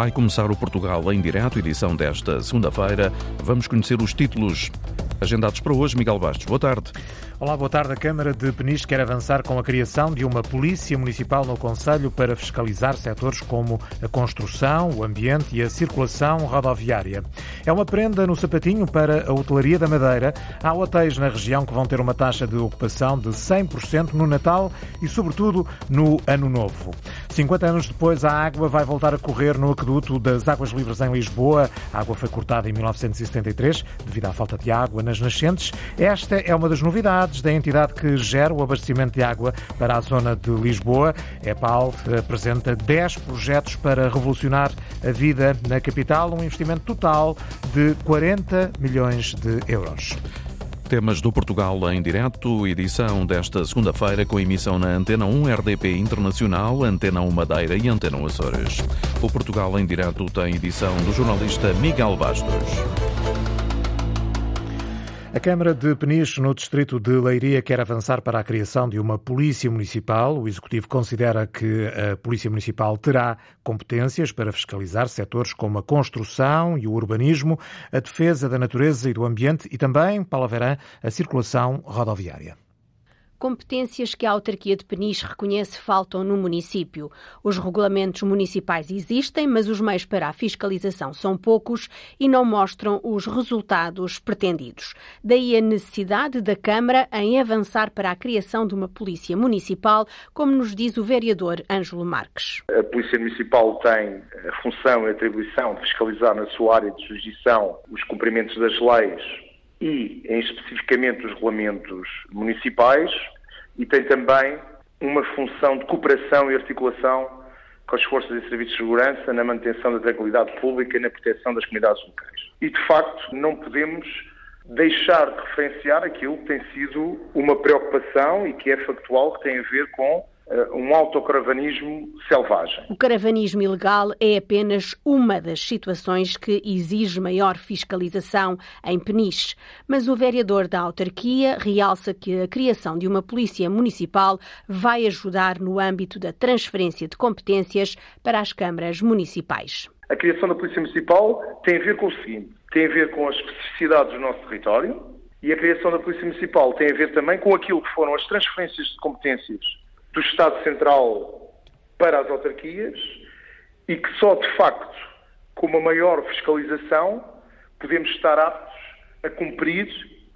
Vai começar o Portugal em direto, edição desta segunda-feira. Vamos conhecer os títulos agendados para hoje. Miguel Bastos, boa tarde. Olá, boa tarde. A Câmara de Peniche quer avançar com a criação de uma polícia municipal no Conselho para fiscalizar setores como a construção, o ambiente e a circulação rodoviária. É uma prenda no sapatinho para a hotelaria da Madeira. Há hotéis na região que vão ter uma taxa de ocupação de 100% no Natal e, sobretudo, no Ano Novo. 50 anos depois, a água vai voltar a correr no aqueduto das Águas Livres em Lisboa. A água foi cortada em 1973 devido à falta de água nas nascentes. Esta é uma das novidades da entidade que gera o abastecimento de água para a zona de Lisboa. EPAL apresenta 10 projetos para revolucionar a vida na capital, um investimento total de 40 milhões de euros. Temas do Portugal em direto, edição desta segunda-feira com emissão na Antena 1 RDP Internacional, Antena 1 Madeira e Antena 1 Açores. O Portugal em direto tem edição do jornalista Miguel Bastos. A Câmara de Peniche, no distrito de Leiria, quer avançar para a criação de uma polícia municipal. O Executivo considera que a Polícia Municipal terá competências para fiscalizar setores como a construção e o urbanismo, a defesa da natureza e do ambiente e também, Paula Verã, a circulação rodoviária competências que a autarquia de Peniche reconhece faltam no município. Os regulamentos municipais existem, mas os meios para a fiscalização são poucos e não mostram os resultados pretendidos. Daí a necessidade da Câmara em avançar para a criação de uma polícia municipal, como nos diz o vereador Ângelo Marques. A polícia municipal tem a função e atribuição de fiscalizar na sua área de jurisdição os cumprimentos das leis e, em especificamente, os regulamentos municipais e tem também uma função de cooperação e articulação com as forças e serviços de segurança na manutenção da tranquilidade pública e na proteção das comunidades locais. E, de facto, não podemos deixar de referenciar aquilo que tem sido uma preocupação e que é factual, que tem a ver com um autocaravanismo selvagem. O caravanismo ilegal é apenas uma das situações que exige maior fiscalização em Peniche, mas o vereador da autarquia realça que a criação de uma polícia municipal vai ajudar no âmbito da transferência de competências para as câmaras municipais. A criação da polícia municipal tem a ver com o seguinte, tem a ver com as especificidades do nosso território e a criação da polícia municipal tem a ver também com aquilo que foram as transferências de competências do Estado Central para as autarquias e que só de facto com uma maior fiscalização podemos estar aptos a cumprir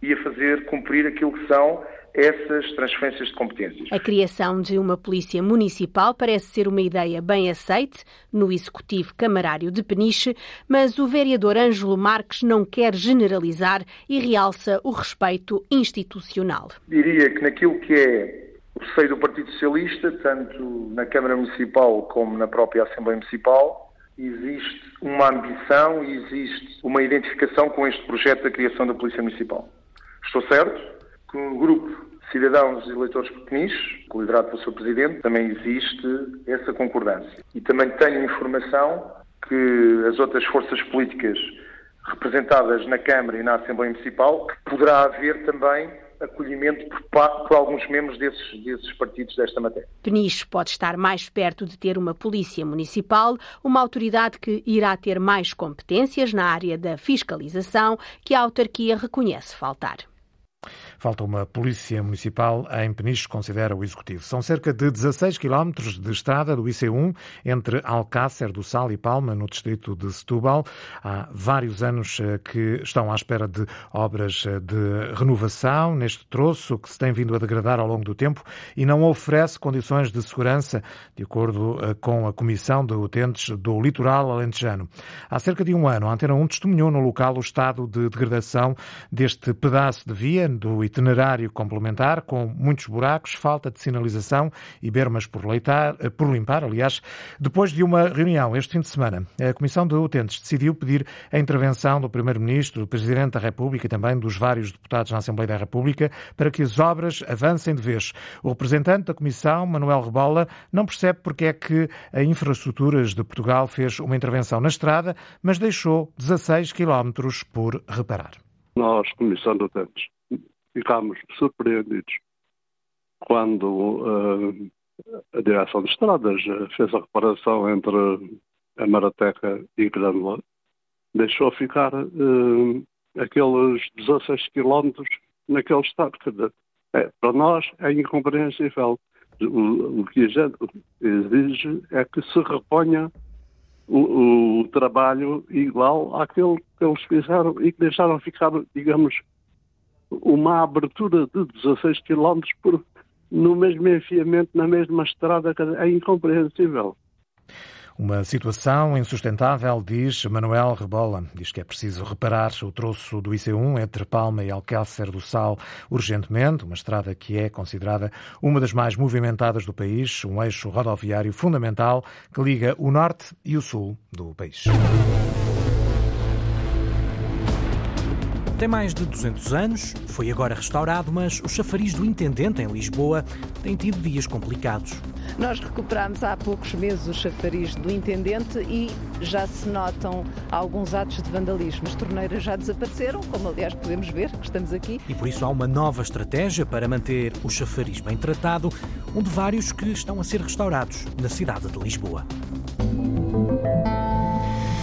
e a fazer cumprir aquilo que são essas transferências de competências. A criação de uma polícia municipal parece ser uma ideia bem aceite no Executivo Camarário de Peniche, mas o vereador Ângelo Marques não quer generalizar e realça o respeito institucional. Diria que naquilo que é o seio do Partido Socialista, tanto na Câmara Municipal como na própria Assembleia Municipal, existe uma ambição e existe uma identificação com este projeto da criação da Polícia Municipal. Estou certo que um grupo cidadãos e eleitores pequeninos, liderado pelo seu Presidente, também existe essa concordância. E também tenho informação que as outras forças políticas representadas na Câmara e na Assembleia Municipal, poderá haver também acolhimento por, por, alguns membros desses, desses partidos desta matéria. Peniche pode estar mais perto de ter uma polícia municipal, uma autoridade que irá ter mais competências na área da fiscalização que a autarquia reconhece faltar. Falta uma polícia municipal em Peniche, considera o Executivo. São cerca de 16 quilómetros de estrada do IC1 entre Alcácer do Sal e Palma, no distrito de Setúbal. Há vários anos eh, que estão à espera de obras eh, de renovação neste troço que se tem vindo a degradar ao longo do tempo e não oferece condições de segurança, de acordo eh, com a Comissão de Utentes do Litoral Alentejano. Há cerca de um ano, a Antena 1 testemunhou no local o estado de degradação deste pedaço de via do itinerário complementar, com muitos buracos, falta de sinalização e bermas por, leitar, eh, por limpar. Aliás, depois de uma reunião este fim de semana, a Comissão de Utentes decidiu pedir a intervenção do Primeiro-Ministro, do Presidente da República e também dos vários deputados na Assembleia da República para que as obras avancem de vez. O representante da Comissão, Manuel Rebola, não percebe porque é que a Infraestruturas de Portugal fez uma intervenção na estrada, mas deixou 16 quilómetros por reparar. Nós, Comissão de Utentes, ficámos surpreendidos quando uh, a direção de estradas fez a reparação entre a Marateca e Grândola, deixou ficar uh, aqueles 16 quilómetros naquele estado. É, para nós é incompreensível. O, o, que a gente exige é que se reponha o, o, trabalho igual àquele que eles fizeram e que deixaram ficar, digamos, uma abertura de 16 quilómetros por, no mesmo enfiamento, na mesma estrada. É incompreensível. Uma situação insustentável, diz Manuel Rebola. Diz que é preciso reparar o troço do IC1 entre Palma e Alcácer do Sal urgentemente, uma estrada que é considerada uma das mais movimentadas do país, um eixo rodoviário fundamental que liga o norte e o sul do país. Tem mais de 200 anos, foi agora restaurado, mas o chafariz do Intendente em Lisboa tem tido dias complicados. Nós recuperámos há poucos meses o chafariz do Intendente e já se notam alguns atos de vandalismo. As torneiras já desapareceram, como aliás podemos ver, que estamos aqui. E por isso há uma nova estratégia para manter o chafariz bem tratado, um de vários que estão a ser restaurados na cidade de Lisboa.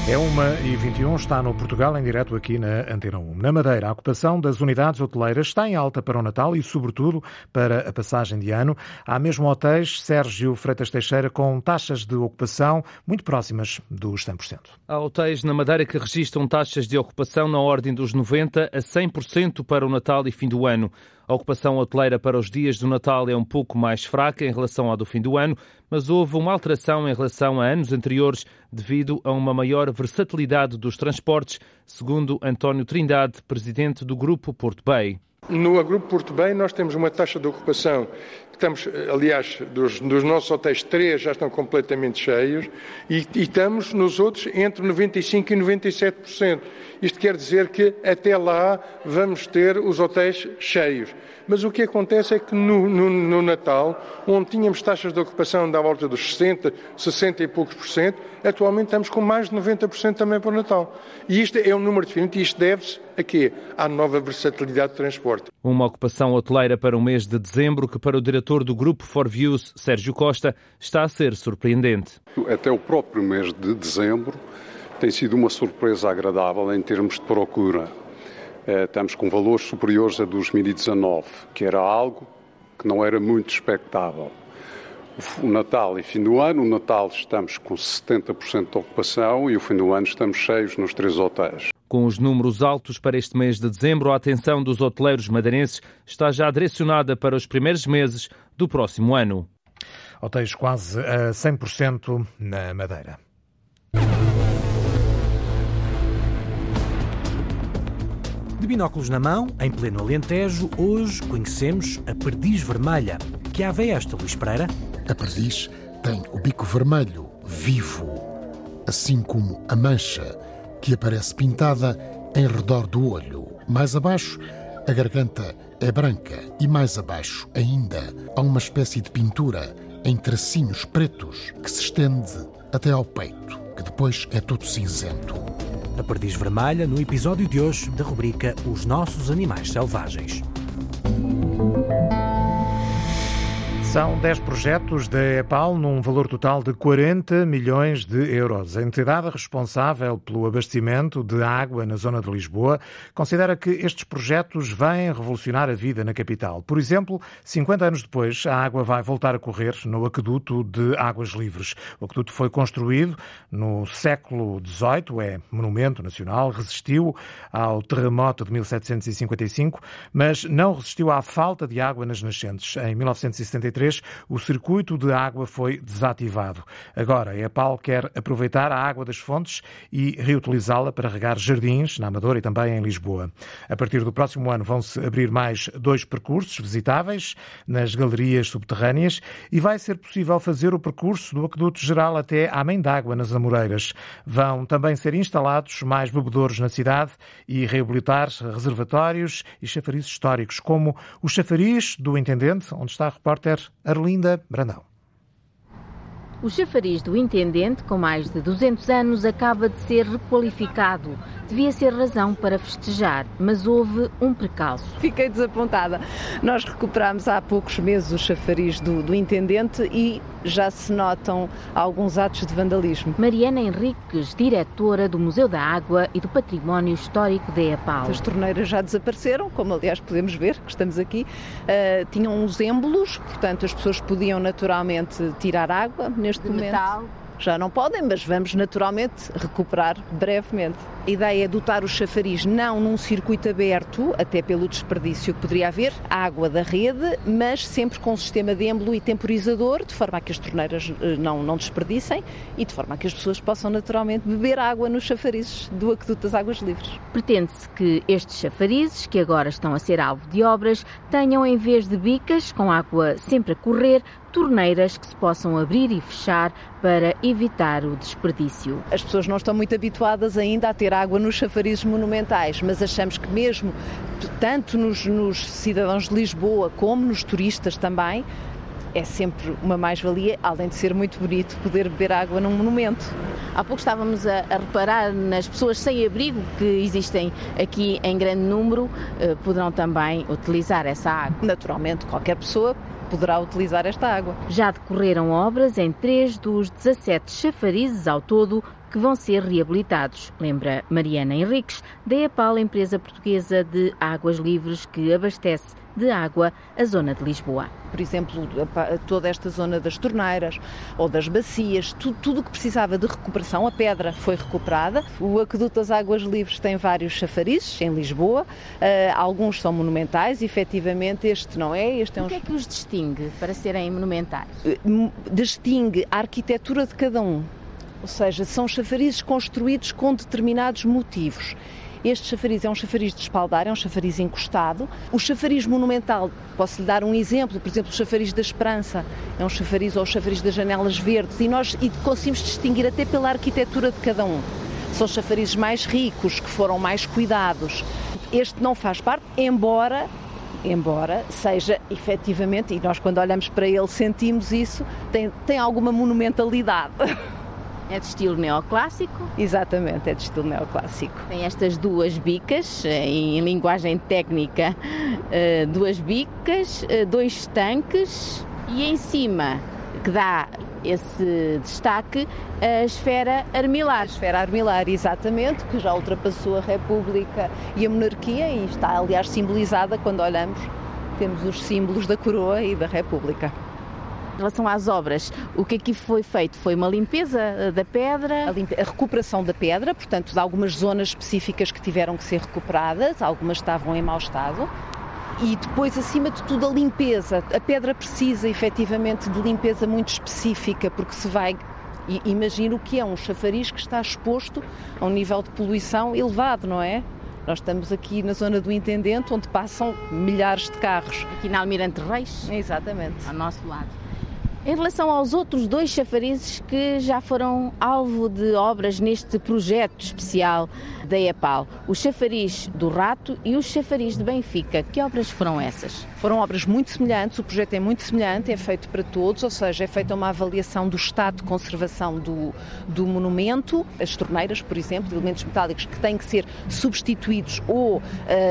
É uma e 21 está no Portugal em direto aqui na Antena 1. Na Madeira, a ocupação das unidades hoteleiras está em alta para o Natal e, sobretudo, para a passagem de ano. Há mesmo hotéis, Sérgio Freitas Teixeira, com taxas de ocupação muito próximas dos 100%. Há hotéis na Madeira que registram taxas de ocupação na ordem dos 90% a 100% para o Natal e fim do ano. A ocupação hoteleira para os dias do Natal é um pouco mais fraca em relação à do fim do ano, mas houve uma alteração em relação a anos anteriores devido a uma maior versatilidade dos transportes, segundo António Trindade, presidente do Grupo Porto Bay. No Grupo Porto Bay nós temos uma taxa de ocupação estamos, aliás, dos, dos, nossos hotéis, três já estão completamente cheios e, e, estamos nos outros entre 95% e 97%. Isto quer dizer que até lá vamos ter os hotéis cheios. Mas o que acontece é que no, no, no Natal, onde tínhamos taxas de ocupação da volta dos 60, 60 e poucos por cento, atualmente estamos com mais de 90% também para o Natal. E isto é um número diferente e isto deve-se a quê? À nova versatilidade de transporte. Uma ocupação hoteleira para o mês de dezembro que para o diretor do Grupo For Views, Sérgio Costa, está a ser surpreendente. Até o próprio mês de dezembro tem sido uma surpresa agradável em termos de procura. Eh, estamos com valores superiores a 2019, que era algo que não era muito expectável. O Natal e fim do ano, o Natal estamos com 70% de ocupação e o fim do ano estamos cheios nos três hotéis. Com os números altos para este mês de dezembro, a atenção dos hoteleiros madeirenses está já direcionada para os primeiros meses do próximo ano. Hotéis quase a 100% na Madeira. De binóculos na mão, em pleno Alentejo, hoje conhecemos a perdiz vermelha. Que ave é esta, Luís Pereira? A perdiz tem o bico vermelho, vivo, assim como a mancha que aparece pintada em redor do olho. Mais abaixo, a garganta é branca e mais abaixo ainda há uma espécie de pintura em tracinhos pretos que se estende até ao peito, que depois é todo cinzento. A perdiz vermelha no episódio de hoje da rubrica Os Nossos Animais Selvagens. São 10 projetos da EPAL num valor total de 40 milhões de euros. A entidade responsável pelo abastecimento de água na zona de Lisboa considera que estes projetos vêm revolucionar a vida na capital. Por exemplo, 50 anos depois, a água vai voltar a correr no aqueduto de Águas Livres. O aqueduto foi construído no século XVIII, é monumento nacional, resistiu ao terremoto de 1755, mas não resistiu à falta de água nas nascentes. Em 1973, 2023, o circuito de água foi desativado. Agora, a EPAL quer aproveitar a água das fontes e reutilizá-la para regar jardins na Amadora e também em Lisboa. A partir do próximo ano vão-se abrir mais dois percursos visitáveis nas galerias subterrâneas e vai ser possível fazer o percurso do aqueduto geral até à Mãe d'Água, nas Amoreiras. Vão também ser instalados mais bebedouros na cidade e reabilitar reservatórios e chafarizes históricos, como o chafariz do Intendente, onde está a repórter Arlinda Brandão. O chafariz do intendente, com mais de 200 anos, acaba de ser requalificado. Devia ser razão para festejar, mas houve um precalço. Fiquei desapontada. Nós recuperámos há poucos meses o chafariz do, do intendente e já se notam alguns atos de vandalismo. Mariana Henriques, diretora do Museu da Água e do Património Histórico de EAPAL. As torneiras já desapareceram, como aliás podemos ver, que estamos aqui. Uh, tinham uns êmbolos, portanto as pessoas podiam naturalmente tirar água neste de momento. Metal já não podem, mas vamos naturalmente recuperar brevemente. A ideia é dotar o chafariz não num circuito aberto, até pelo desperdício que poderia haver, água da rede, mas sempre com um sistema de êmbolo e temporizador, de forma a que as torneiras eh, não, não desperdicem e de forma a que as pessoas possam naturalmente beber água nos chafarizes do Aqueduto das Águas Livres. Pretende-se que estes chafarizes, que agora estão a ser alvo de obras, tenham em vez de bicas com água sempre a correr, torneiras que se possam abrir e fechar para evitar o desperdício. As pessoas não estão muito habituadas ainda a ter água nos chafarizes monumentais, mas achamos que mesmo tanto nos, nos cidadãos de Lisboa como nos turistas também, é sempre uma mais-valia, além de ser muito bonito poder beber água num monumento. Há pouco estávamos a, a, reparar nas pessoas sem abrigo que existem aqui em grande número, eh, poderão também utilizar essa água. Naturalmente, qualquer pessoa poderá utilizar esta água. Já decorreram obras em três dos 17 chafarizes ao todo que vão ser reabilitados, lembra Mariana Henriques, da EPAL, empresa portuguesa de águas livres que abastece de água a zona de Lisboa. Por exemplo, toda esta zona das torneiras ou das bacias, tudo o que precisava de recuperação, a pedra foi recuperada. O Aqueduto das Águas Livres tem vários chafarizes em Lisboa, uh, alguns são monumentais, efetivamente este não é. Este é um... O que é que os distingue para serem monumentais? Uh, distingue a arquitetura de cada um. Ou seja, são chafarizes construídos com determinados motivos. Este chafariz é um chafariz de espaldar, é um chafariz encostado. O chafariz monumental, posso lhe dar um exemplo, por exemplo, o chafariz da Esperança, é um chafariz ou o chafariz das janelas verdes, e nós e conseguimos distinguir até pela arquitetura de cada um. São chafarizes mais ricos, que foram mais cuidados. Este não faz parte, embora embora seja efetivamente, e nós quando olhamos para ele sentimos isso, tem, tem alguma monumentalidade. É de estilo neoclássico? Exatamente, é de estilo neoclássico. Tem estas duas bicas, eh, em linguagem técnica, eh, duas bicas, eh, dois tanques e em cima, que dá esse destaque, a esfera armilar. A esfera armilar, exatamente, que já ultrapassou a República e a monarquia e está, aliás, simbolizada quando olhamos, temos os símbolos da coroa e da República. Em relação às obras, o que aqui foi feito? Foi uma limpeza eh, da pedra? A, limpe... a, recuperação da pedra, portanto, de algumas zonas específicas que tiveram que ser recuperadas, algumas estavam em mau estado. E depois, acima de tudo, a limpeza. A pedra precisa efetivamente de limpeza muito específica, porque se vai imagina o que é um chafariz que está exposto a um nível de poluição elevado, não é? Nós estamos aqui na zona do Intendente, onde passam milhares de carros. Aqui na Almirante Reis? Exatamente. Ao nosso lado. Em relação aos outros dois chafarizes que já foram alvo de obras neste projeto especial da EPAL, o chafariz do Rato e o chafariz de Benfica, que obras foram essas? Foram obras muito semelhantes, o projeto é muito semelhante, é feito para todos, ou seja, é feita uma avaliação do estado de conservação do, do monumento, as torneiras, por exemplo, elementos metálicos que têm que ser substituídos ou uh,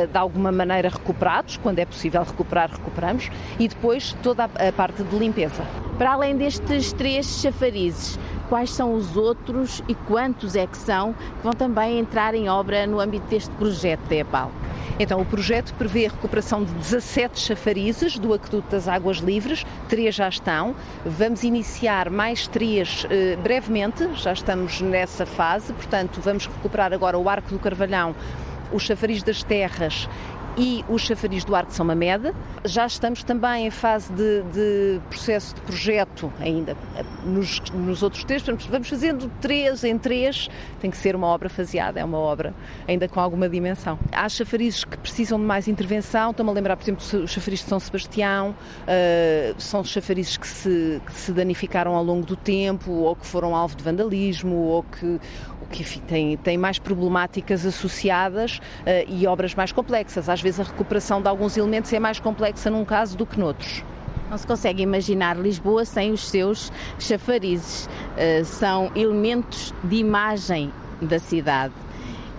de alguma maneira recuperados, quando é possível recuperar, recuperamos, e depois toda a, a parte de limpeza. Para além destes três chafarizes, quais são os outros e quantos é que são que vão também entrar em obra no âmbito deste projeto da EPAL? Então, o projeto prevê a recuperação de 17 chafarizes do Aqueduto das Águas Livres, três já estão. Vamos iniciar mais três eh, brevemente, já estamos nessa fase, portanto, vamos recuperar agora o Arco do Carvalhão, o Chafariz das Terras e o chafariz do Arco de São Mamede. Já estamos também em fase de, de processo de projeto ainda nos, nos outros três, vamos fazendo três em três, tem que ser uma obra faseada, é uma obra ainda com alguma dimensão. Há chafarizes que precisam de mais intervenção, estou-me a lembrar, por exemplo, o chafariz de São Sebastião, uh, são chafarizes que se, que se danificaram ao longo do tempo, ou que foram alvo de vandalismo, ou que que enfim, tem, tem mais problemáticas associadas uh, e obras mais complexas. Às vezes a recuperação de alguns elementos é mais complexa num caso do que noutros. Não se consegue imaginar Lisboa sem os seus chafarizes. Uh, são elementos de imagem da cidade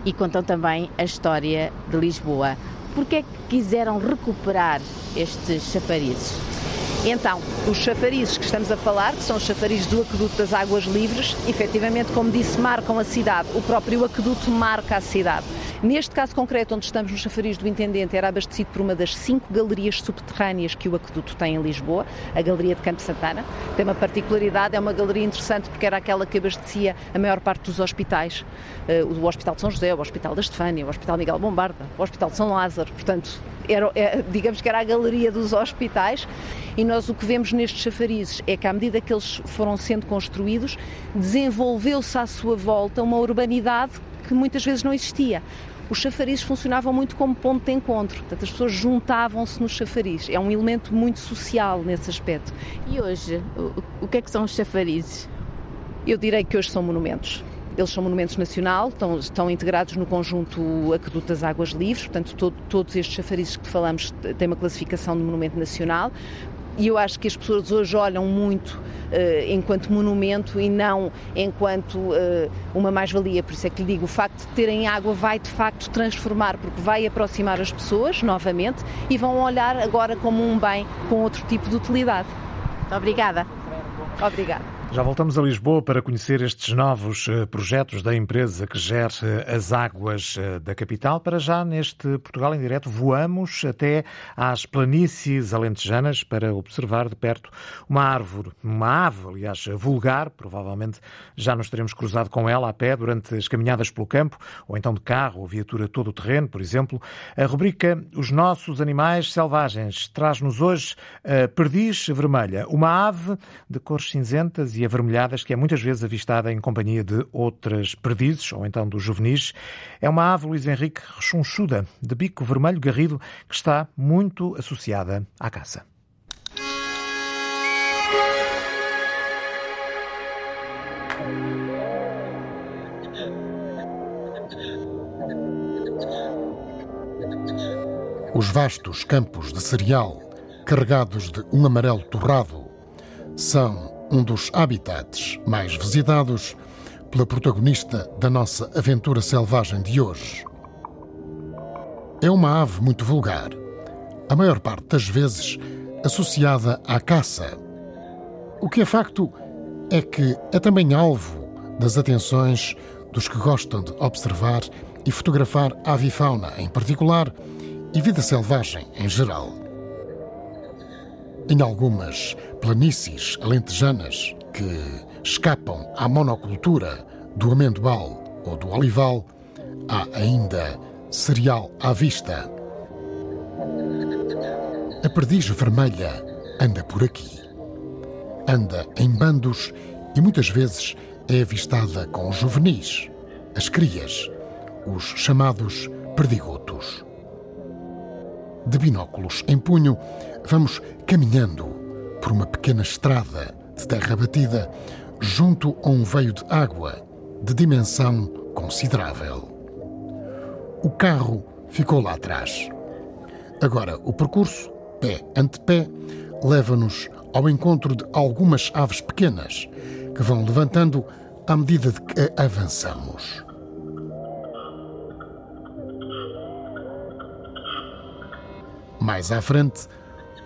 e contam também a história de Lisboa. Por que é que quiseram recuperar estes chafarizes? Então, os chafarizes que estamos a falar, que são os chafarizes do aqueduto das Águas Livres, efetivamente, como disse, marcam a cidade. O próprio aqueduto marca a cidade. Neste caso concreto, onde estamos no chafariz do Intendente, era abastecido por uma das cinco galerias subterrâneas que o aqueduto tem em Lisboa, a Galeria de Campo Santana. Tem uma particularidade, é uma galeria interessante porque era aquela que abastecia a maior parte dos hospitais. Uh, o Hospital de São José, o Hospital da Estefânia, o Hospital Miguel Bombarda, o Hospital de São Lázaro. Portanto, era, é, digamos que era a galeria dos hospitais. E nós o que vemos nestes chafarizes é que, à medida que eles foram sendo construídos, desenvolveu-se à sua volta uma urbanidade que muitas vezes não existia os chafarizes funcionavam muito como ponto de encontro, portanto, as pessoas juntavam-se nos chafarizes. É um elemento muito social nesse aspecto. E hoje, o, que é que são os chafarizes? Eu direi que hoje são monumentos. Eles são monumentos nacional, estão, estão integrados no conjunto Aqueduto das Águas Livres, portanto, todo, todos estes chafarizes que falamos têm uma classificação de monumento nacional. E eu acho que as pessoas hoje olham muito uh, enquanto monumento e não enquanto uh, uma mais-valia. Por isso é que lhe digo, o facto de terem água vai de facto transformar, porque vai aproximar as pessoas novamente e vão olhar agora como um bem com outro tipo de utilidade. Obrigada. Obrigada. Já voltamos a Lisboa para conhecer estes novos eh, projetos da empresa que gera eh, as águas eh, da capital. Para já, neste Portugal em Direto, voamos até às planícies alentejanas para observar de perto uma árvore, uma ave, aliás, vulgar. Provavelmente já nos teremos cruzado com ela a pé durante as caminhadas pelo campo, ou então de carro ou viatura todo o terreno, por exemplo. A rubrica Os Nossos Animais Selvagens traz-nos hoje a perdiz vermelha, uma ave de cores cinzentas e avermelhadas, que é muitas vezes avistada em companhia de outras perdizes, ou então dos juvenis. É uma ave, Luís Henrique, rechonchuda, de bico vermelho garrido, que está muito associada à caça. Os vastos campos de cereal, carregados de um amarelo torrado, são um dos habitats mais visitados pela protagonista da nossa aventura selvagem de hoje. É uma ave muito vulgar, a maior parte das vezes associada à caça. O que é facto é que é também alvo das atenções dos que gostam de observar e fotografar avifauna em particular e vida selvagem em geral. Em algumas planícies alentejanas que escapam à monocultura do amendoal ou do olival, há ainda cereal à vista. A perdiz vermelha anda por aqui. Anda em bandos e muitas vezes é avistada com os juvenis, as crias, os chamados perdigotos. De binóculos em punho, vamos caminhando por uma pequena estrada de terra batida junto a um veio de água de dimensão considerável. O carro ficou lá atrás. Agora, o percurso, pé ante pé, leva-nos ao encontro de algumas aves pequenas que vão levantando à medida de que avançamos. Mais à frente,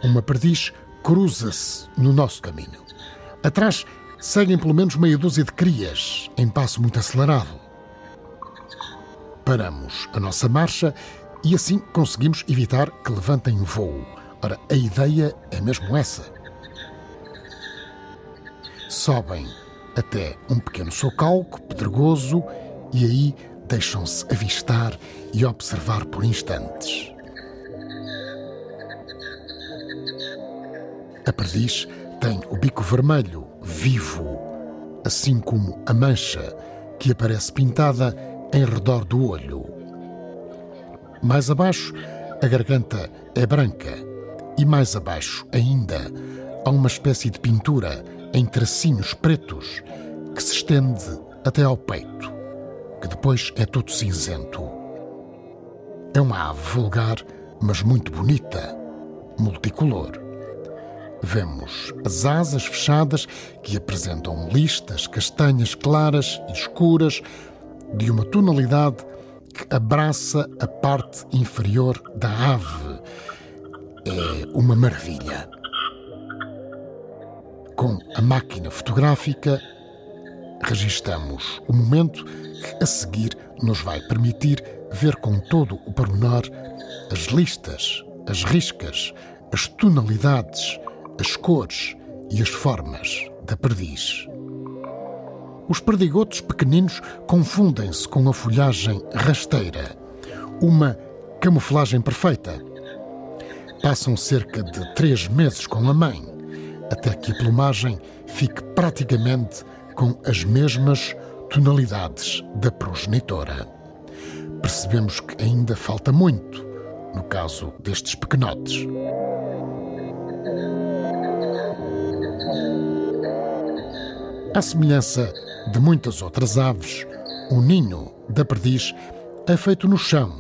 uma perdiz cruza-se no nosso caminho. Atrás seguem pelo menos meia dúzia de crias, em passo muito acelerado. Paramos a nossa marcha e assim conseguimos evitar que levantem voo. Ora, a ideia é mesmo essa. Sobem até um pequeno socalco pedregoso e aí deixam-se avistar e observar por instantes. A perdiz tem o bico vermelho, vivo, assim como a mancha que aparece pintada em redor do olho. Mais abaixo, a garganta é branca e mais abaixo ainda há uma espécie de pintura em tracinhos pretos que se estende até ao peito, que depois é todo cinzento. É uma ave vulgar, mas muito bonita, multicolor Vemos as asas fechadas que apresentam listas castanhas claras e escuras de uma tonalidade que abraça a parte inferior da ave. É uma maravilha. Com a máquina fotográfica, registamos o momento que a seguir nos vai permitir ver com todo o pormenor as listas, as riscas, as tonalidades, as cores e as formas da perdiz. Os perdigotos pequeninos confundem-se com a folhagem rasteira, uma camuflagem perfeita. Passam cerca de três meses com a mãe, até que a plumagem fique praticamente com as mesmas tonalidades da progenitora. Percebemos que ainda falta muito no caso destes pequenotes. À semelhança de muitas outras aves, o ninho da perdiz é feito no chão.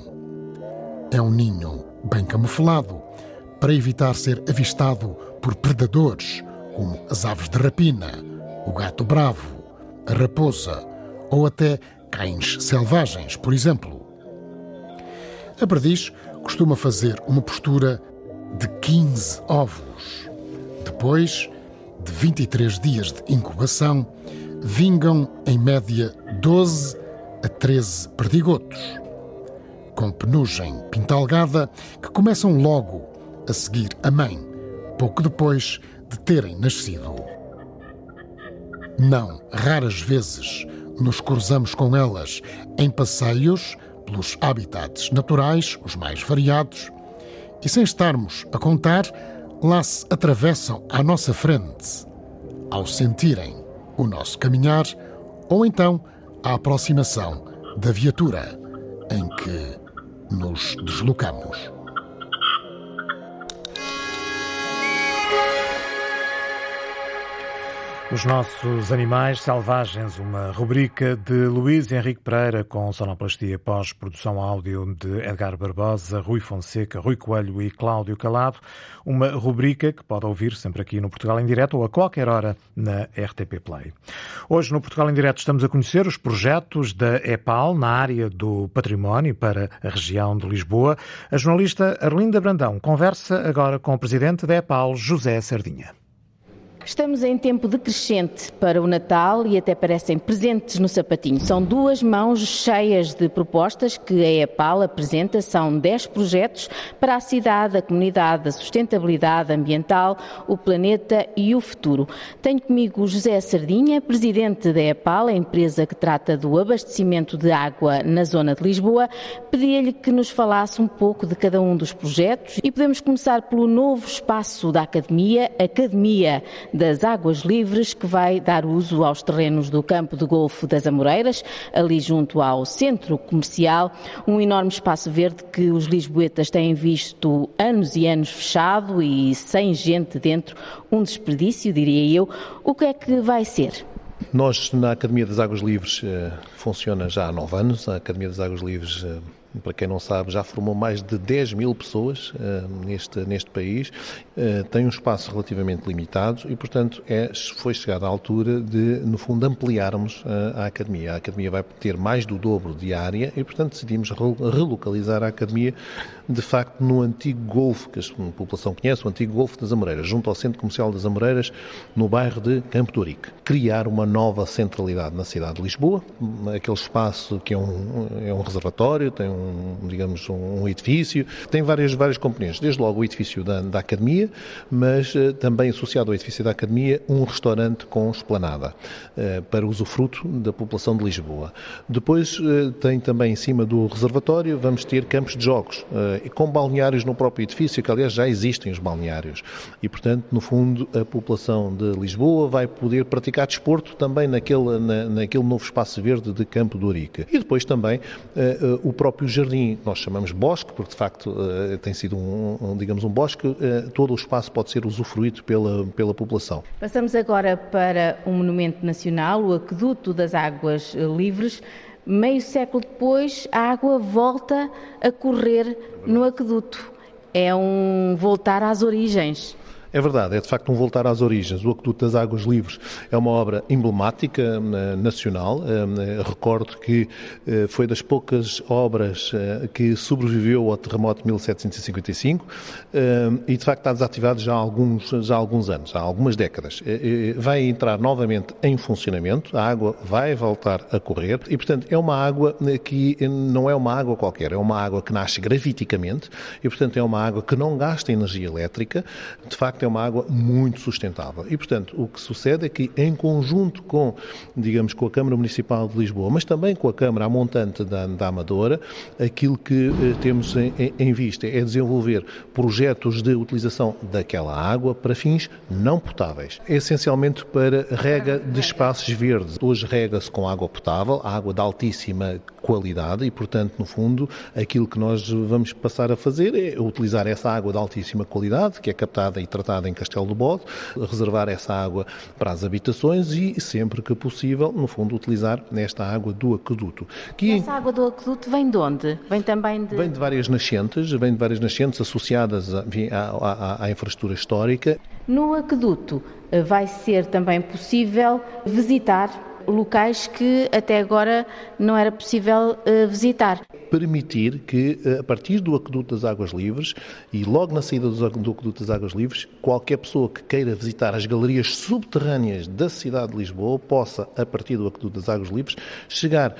É um ninho bem camuflado para evitar ser avistado por predadores como as aves de rapina, o gato bravo, a raposa ou até cães selvagens, por exemplo. A perdiz costuma fazer uma postura de 15 ovos. Depois de 23 dias de incubação, vingam em média 12 a 13 perdigotos, com penugem pintalgada que começam logo a seguir a mãe, pouco depois de terem nascido. Não raras vezes nos cruzamos com elas em passeios pelos habitats naturais, os mais variados, e sem estarmos a contar, lá se atravessam à nossa frente, ao sentirem o nosso caminhar ou então a aproximação da viatura em que nos deslocamos. Os nossos animais selvagens, uma rubrica de Luís Henrique Pereira com sonoplastia pós-produção áudio de Edgar Barbosa, Rui Fonseca, Rui Coelho e Cláudio Calado. Uma rubrica que pode ouvir sempre aqui no Portugal em Direto ou a qualquer hora na RTP Play. Hoje no Portugal em Direto estamos a conhecer os projetos da EPAL na área do património para a região de Lisboa. A jornalista Arlinda Brandão conversa agora com o presidente da EPAL, José Sardinha. Estamos em tempo decrescente para o Natal e até parecem presentes no sapatinho. São duas mãos cheias de propostas que a EPAL apresenta. São 10 projetos para a cidade, a comunidade, a sustentabilidade ambiental, o planeta e o futuro. Tenho comigo José Sardinha, presidente da EPAL, a empresa que trata do abastecimento de água na zona de Lisboa. Pedi-lhe que nos falasse um pouco de cada um dos projetos e podemos começar pelo novo espaço da Academia, Academia das Águas Livres, que vai dar uso aos terrenos do campo de golfo das Amoreiras, ali junto ao centro comercial, um enorme espaço verde que os lisboetas têm visto anos e anos fechado e sem gente dentro, um desperdício, diria eu. O que é que vai ser? Nós, na Academia das Águas Livres, eh, funciona já há nove anos. A Academia das Águas Livres eh, para quem não sabe, já formou mais de 10 mil pessoas uh, neste, neste país, uh, tem um espaço relativamente limitado e, portanto, é, foi chegada a altura de, no fundo, ampliarmos uh, a academia. A academia vai ter mais do dobro de área e, portanto, decidimos relocalizar a academia, de facto, no antigo Golfo, que a população conhece, o antigo Golfo das Amoreiras, junto ao Centro Comercial das Amoreiras, no bairro de Campo de Urique. Criar uma nova centralidade na cidade de Lisboa, aquele espaço que é um, é um reservatório, tem um digamos, um edifício, tem várias, várias componentes, desde logo o edifício da, da Academia, mas uh, também associado ao edifício da Academia, um restaurante com esplanada, uh, para usufruto da população de Lisboa. Depois uh, tem também em cima do reservatório, vamos ter campos de jogos, com balneários no próprio edifício, que aliás já existem os balneários. E, portanto, no fundo, a população de Lisboa vai poder praticar desporto também naquele, na, naquele novo espaço verde de Campo do Urique. E depois também o próprio jardim, nós chamamos bosque, porque de facto uh, tem sido um, um, digamos, um bosque, uh, todo o espaço pode ser usufruído pela, pela população. Passamos agora para um monumento nacional, o Aqueduto das Águas Livres. Meio século depois, a água volta a correr no aqueduto. É um voltar às origens. É verdade, é de facto um voltar às origens. O Aqueduto das Águas Livres é uma obra emblemática eh, nacional. Eh, recordo que eh, foi das poucas obras que sobreviveu ao terremoto de 1755 e de facto está desativado já há alguns, já há alguns anos, há algumas décadas. Vai entrar novamente em funcionamento, a água vai voltar a correr e, portanto, é uma água que não é uma água qualquer, é uma água que nasce graviticamente e, portanto, é uma água que não gasta energia elétrica. De facto, é uma água muito sustentável. E, portanto, o que sucede é que, em conjunto com, digamos, com a Câmara Municipal de Lisboa, mas também com a Câmara montante da, da Amadora, aquilo que eh, temos em, em vista é desenvolver projetos de utilização daquela água para fins não potáveis, essencialmente para rega de espaços verdes. Hoje rega-se com água potável, água de altíssima qualidade e, portanto, no fundo, aquilo que nós vamos passar a fazer é utilizar essa água de altíssima qualidade, que é captada e tratada em Castelo do Bode, reservar essa água para as habitações e, sempre que possível, no fundo, utilizar nesta água do aqueduto. Que... Essa água do aqueduto vem de onde? Vem também de... Vem de várias nascentes, vem de várias nascentes associadas à, à, à infraestrutura histórica. No aqueduto eh, vai ser também possível visitar locais que até agora não era possível uh, visitar. Permitir que, eh, a partir do Aqueduto das Águas Livres e logo na saída do Aqueduto das Águas Livres, qualquer pessoa que queira visitar as galerias subterrâneas da cidade de Lisboa possa, a partir do Aqueduto das Águas Livres, chegar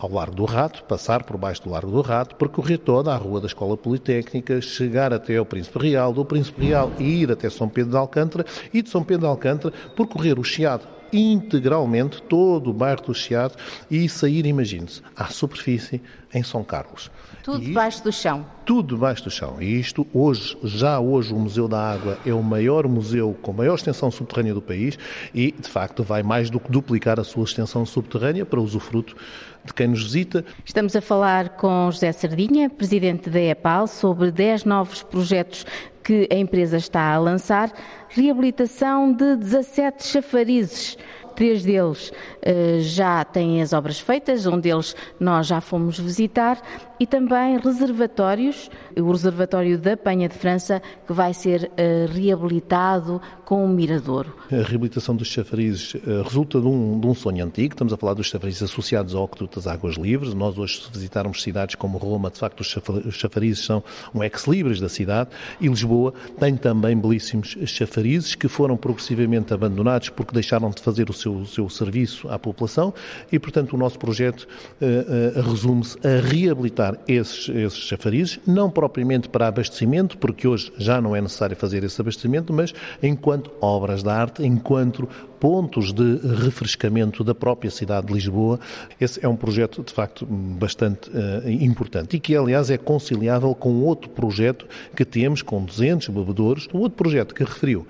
ao Largo do Rato, passar por baixo do Largo do Rato, percorrer toda a rua da Escola Politécnica, chegar até ao Príncipe Real, do Príncipe Real ir até São Pedro de Alcântara e de São Pedro de Alcântara percorrer o Chiado integralmente todo o bairro do Chiado e sair, imagine-se, à superfície em São Carlos. Tudo debaixo do chão. Tudo debaixo do chão. E isto, hoje, já hoje, o Museu da Água é o maior museu com maior extensão subterrânea do país e, de facto, vai mais do que duplicar a sua extensão subterrânea para usufruto de quem nos visita. Estamos a falar com José Sardinha, presidente da EPAL, sobre 10 novos projetos que a empresa está a lançar. Reabilitação de 17 chafarizes Três deles uh, já têm as obras feitas, um deles nós já fomos visitar, e também reservatórios, o reservatório da Penha de França, que vai ser uh, reabilitado com um miradouro. A reabilitação dos chafarizes uh, resulta de um, de um, sonho antigo, estamos a falar dos chafarizes associados ao Aqueduto das Águas Livres. Nós hoje, se visitarmos cidades como Roma, de facto, os chafarizes são um ex-libris da cidade, e Lisboa tem também belíssimos chafarizes que foram progressivamente abandonados porque deixaram de fazer o seu, o seu serviço à população e, portanto, o nosso projeto uh, resume-se a reabilitar esses, esses chafarizes, não propriamente para abastecimento, porque hoje já não é necessário fazer esse abastecimento, mas enquanto obras de arte, enquanto pontos de refrescamento da própria cidade de Lisboa. Esse é um projeto, de facto, bastante uh, importante e que, aliás, é conciliável com outro projeto que temos, com 200 bebedouros, um outro projeto que referiu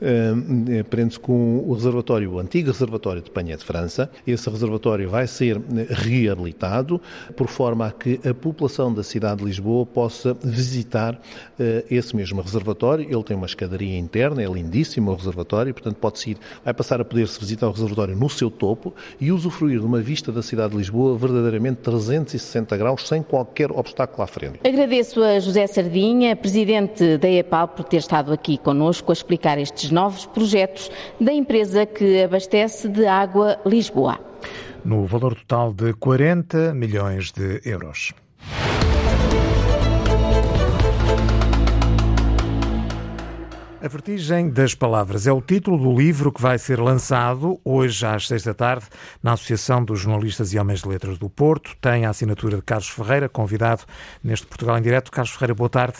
uh, prende-se com o reservatório, o antigo reservatório de Panha de França. Esse reservatório vai ser eh, reabilitado por forma a que a população da cidade de Lisboa possa visitar uh, esse mesmo reservatório. Ele tem uma escadaria interna, é lindíssimo o reservatório, portanto pode-se ir, vai passar a poder-se visitar o reservatório no seu topo e usufruir de uma vista da cidade de Lisboa verdadeiramente 360 graus, sem qualquer obstáculo à frente. Agradeço a José Sardinha, presidente da EPAL, por ter estado aqui connosco a explicar estes novos projetos da empresa que abastece de água Lisboa. No valor total de 40 milhões de euros. A Vertigem das Palavras é o título do livro que vai ser lançado hoje às seis da tarde na Associação dos Jornalistas e Homens de Letras do Porto. Tem a assinatura de Carlos Ferreira, convidado neste Portugal em Direto. Carlos Ferreira, boa tarde.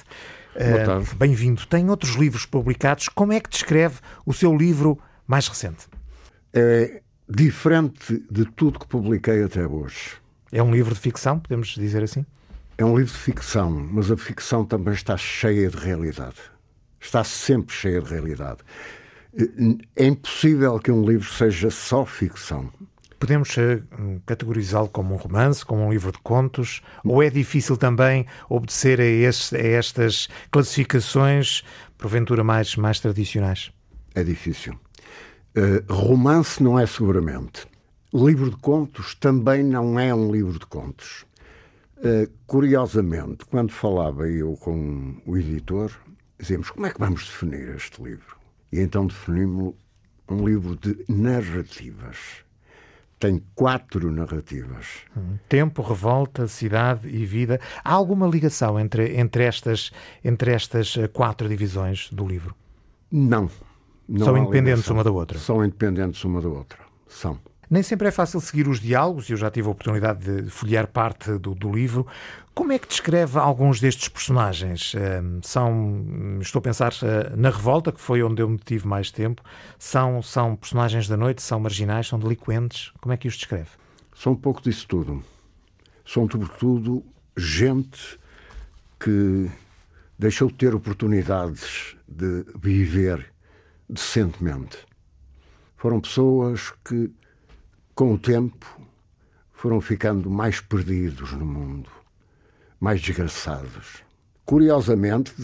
Boa tarde. Uh, Bem-vindo. Tem outros livros publicados. Como é que descreve o seu livro mais recente? É diferente de tudo que publiquei até hoje. É um livro de ficção, podemos dizer assim? É um livro de ficção, mas a ficção também está cheia de realidade. Está sempre cheia de realidade. É impossível que um livro seja só ficção. Podemos eh, categorizá-lo como um romance, como um livro de contos? Ou é difícil também obedecer a, este, a estas classificações, porventura mais, mais tradicionais? É difícil. Uh, romance não é seguramente. Livro de contos também não é um livro de contos. Uh, curiosamente, quando falava eu com o editor, dizemos como é que vamos definir este livro? E então definimos um livro de narrativas. Tem quatro narrativas. Tempo, revolta, cidade e vida. Há alguma ligação entre, entre, estas, entre estas eh, quatro divisões do livro? Não. não São independentes ligação. uma da outra? São independentes uma da outra. São. Nem sempre é fácil seguir os diálogos, e eu já tive a oportunidade de folhear parte do, do livro. Como é que descreve alguns destes personagens? São, estou a pensar eh, na Revolta, que foi onde eu me tive mais tempo. São, são personagens da noite, são marginais, são delinquentes. Como é que os descreve? São um pouco disso tudo. São, sobretudo, gente que deixou de ter oportunidades de viver decentemente. Foram pessoas que com o tempo, foram ficando mais perdidos no mundo, mais desgraçados. Curiosamente,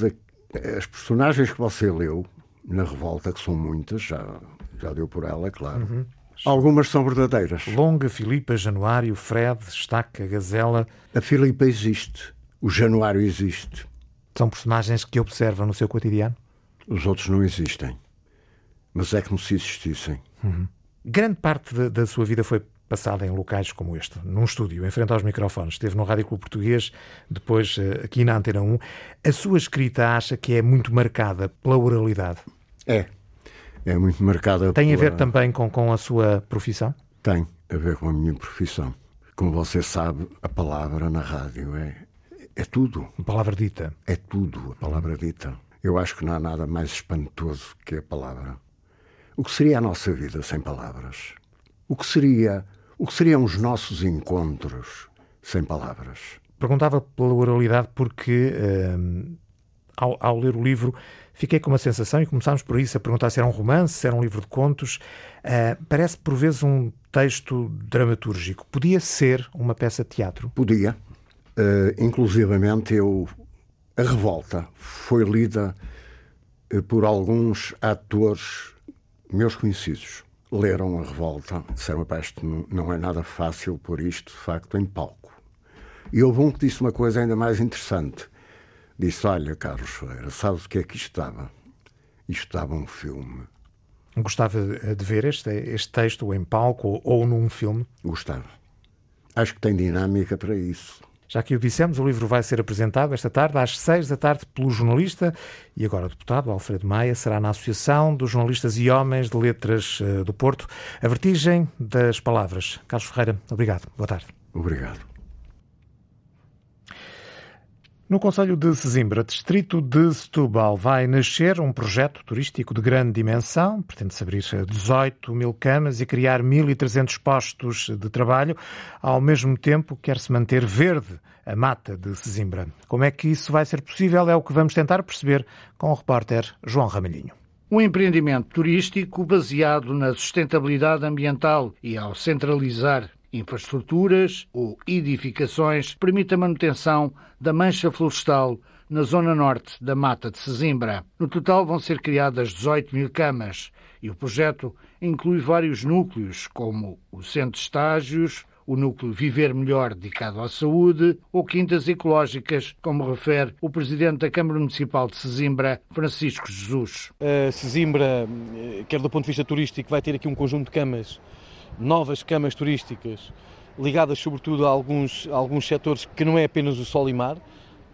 as personagens que você leu na Revolta, que são muitas, já, já deu por ela, claro. Uhum. Algumas são verdadeiras. Longa, Filipa, Januário, Fred, Estaca, Gazela. A Filipa existe. O Januário existe. São personagens que observa no seu cotidiano? Os outros não existem. Mas é como se existissem. Uhum. Grande parte da, da sua vida foi passada em locais como este, num estúdio, em frente aos microfones. Esteve no Rádio Clube Português, depois eh, aqui na Antena 1. A sua escrita acha que é muito marcada pela oralidade? É. É muito marcada Tem pela... a ver também com, com a sua profissão? Tem a ver com a minha profissão. Como você sabe, a palavra na rádio é, é tudo. A palavra dita. É tudo, a palavra dita. Eu acho que não há nada mais espantoso que a palavra. O que seria a nossa vida sem palavras? O que seria, o que seriam os nossos encontros sem palavras? Perguntava pela oralidade porque hum, ao, ao, ler o livro fiquei com uma sensação e começámos por isso a perguntar se era um romance, se era um livro de contos. Uh, parece por vezes um texto dramatúrgico. Podia ser uma peça de teatro? Podia. Uh, inclusivamente eu a revolta foi lida uh, por alguns atores meus conhecidos leram a revolta, disseram: pá, isto não é nada fácil pôr isto, de facto, em palco. E houve um que disse uma coisa ainda mais interessante. Disse: Olha, Carlos Ferreira, sabes o que é que isto estava? Isto estava um filme. Gostava de ver este, este texto em palco ou, ou num filme? Gostava. Acho que tem dinâmica para isso. Já que o dissemos, o livro vai ser apresentado esta tarde, às seis da tarde, pelo jornalista e agora deputado Alfredo Maia. Será na Associação dos Jornalistas e Homens de Letras eh, do Porto. A vertigem das palavras. Carlos Ferreira, obrigado. Boa tarde. Obrigado. No Conselho de Sesimbra, distrito de Setúbal, vai nascer um projeto turístico de grande dimensão. Pretende-se abrir 18 mil camas e criar 1.300 postos de trabalho. Ao mesmo tempo, quer-se manter verde a mata de Sesimbra. Como é que isso vai ser possível é o que vamos tentar perceber com o repórter João Ramalhinho. Um empreendimento turístico baseado na sustentabilidade ambiental e ao centralizar infraestruturas ou edificações permite a manutenção da mancha florestal na zona norte da Mata de Sesimbra. No total vão ser criadas 18 mil camas e o projeto inclui vários núcleos, como o Centro de Estágios, o núcleo Viver Melhor dedicado à saúde ou quintas ecológicas, como refere o presidente da Câmara Municipal de Sesimbra, Francisco Jesus. A Sesimbra, eh, quer do ponto de vista turístico, vai ter aqui um conjunto de camas novas camas turísticas ligadas sobretudo a alguns, a alguns setores que não é apenas o sol e mar.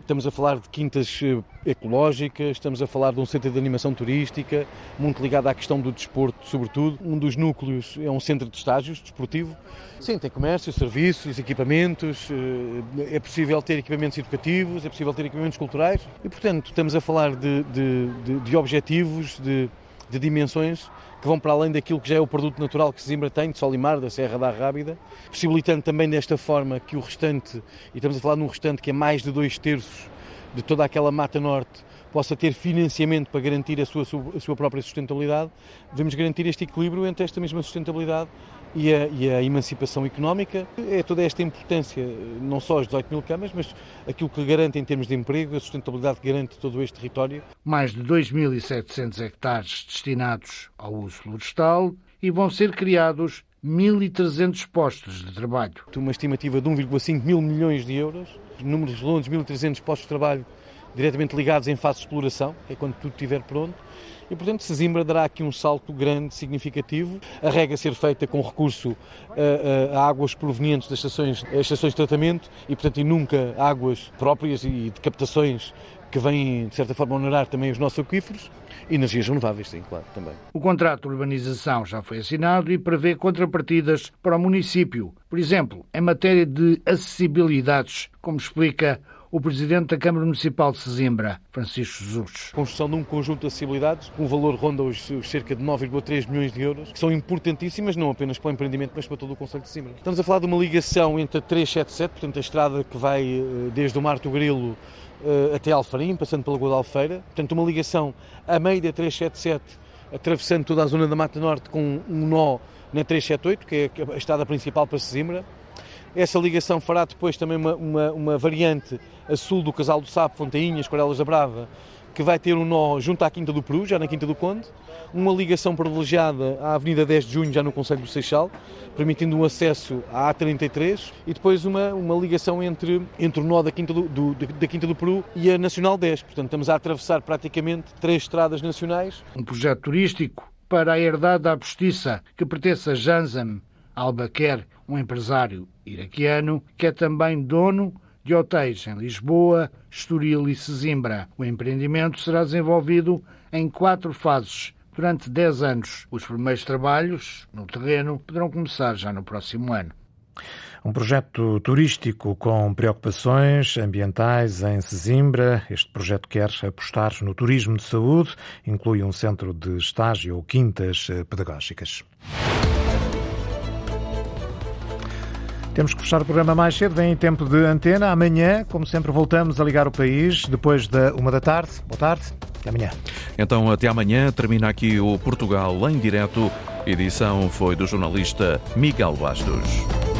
Estamos a falar de quintas eh, ecológicas, estamos a falar de um centro de animação turística, muito ligado à questão do desporto, sobretudo. Um dos núcleos é um centro de estágios desportivo. Sim, tem comércio, serviços, equipamentos, eh, é possível ter equipamentos educativos, é possível ter equipamentos culturais e, portanto, estamos a falar de, de, de, de objetivos, de, de dimensões que vão para além daquilo que já é o produto natural que Zimbra tem, de Solimar, da Serra da Rábida, possibilitando também desta forma que o restante, e estamos a falar num restante que é mais de dois terços de toda aquela mata norte, possa ter financiamento para garantir a sua, a sua própria sustentabilidade, devemos garantir este equilíbrio entre esta mesma sustentabilidade e a, e a, emancipação económica. É toda esta importância, não só as 18 mil camas, mas aquilo que garante em termos de emprego, a sustentabilidade que garante todo este território. Mais de 2.700 hectares destinados ao uso florestal e vão ser criados 1.300 postos de trabalho. Uma estimativa de 1,5 mil milhões de euros, números redondos, 1.300 postos de trabalho diretamente ligados em fase de exploração, é quando tudo estiver pronto. E, portanto, Sesimbra dará aqui um salto grande, significativo. A rega ser feita com recurso a, a, águas provenientes das estações, estações de tratamento e, portanto, e nunca águas próprias e de captações que vêm, de certa forma, honorar também os nossos aquíferos. Energias renováveis, sim, claro, também. O contrato de urbanização já foi assinado e prevê contrapartidas para o município. Por exemplo, em matéria de acessibilidades, como explica o Presidente da Câmara Municipal de Sesimbra, Francisco Jesus. Construção de um conjunto de acessibilidades, com um valor ronda os cerca de 9,3 milhões de euros, que são importantíssimas não apenas para o empreendimento, mas para todo o Conselho de Sesimbra. Estamos a falar de uma ligação entre a 377, portanto a estrada que vai eh, desde o Marto Grilo eh, até Alfarim, passando pela da Alfeira, portanto uma ligação a meio da 377, atravessando toda a zona da Mata Norte com um nó na 378, que é a estrada principal para Sesimbra, essa ligação fará depois também uma, uma, uma variante a sul do Casal do Sapo, Fontainhas, Corelas da Brava, que vai ter um nó junto à Quinta do Peru, já na Quinta do Conde, uma ligação privilegiada à Avenida 10 de Junho, já no Conselho do Seixal, permitindo um acesso à A33, e depois uma, uma ligação entre, entre o nó da Quinta do, do, da Quinta do Peru e a Nacional 10. Portanto, estamos a atravessar praticamente três estradas nacionais. Um projeto turístico para a herdade da Postiça, que pertence a Janzam Albaquer, um empresário iraquiano que é também dono de hotéis em Lisboa, Estoril e Sesimbra. O empreendimento será desenvolvido em quatro fases durante 10 anos. Os primeiros trabalhos no terreno poderão começar já no próximo ano. Um projeto turístico com preocupações ambientais em Sesimbra. Este projeto quer apostar no turismo de saúde, inclui um centro de estágio ou quintas pedagógicas. Temos que fechar o programa mais cedo, vem em tempo de antena. Amanhã, como sempre, voltamos a ligar o país depois da uma da tarde. Boa tarde, até amanhã. Então, até amanhã. Termina aqui o Portugal em direto. Edição foi do jornalista Miguel Bastos.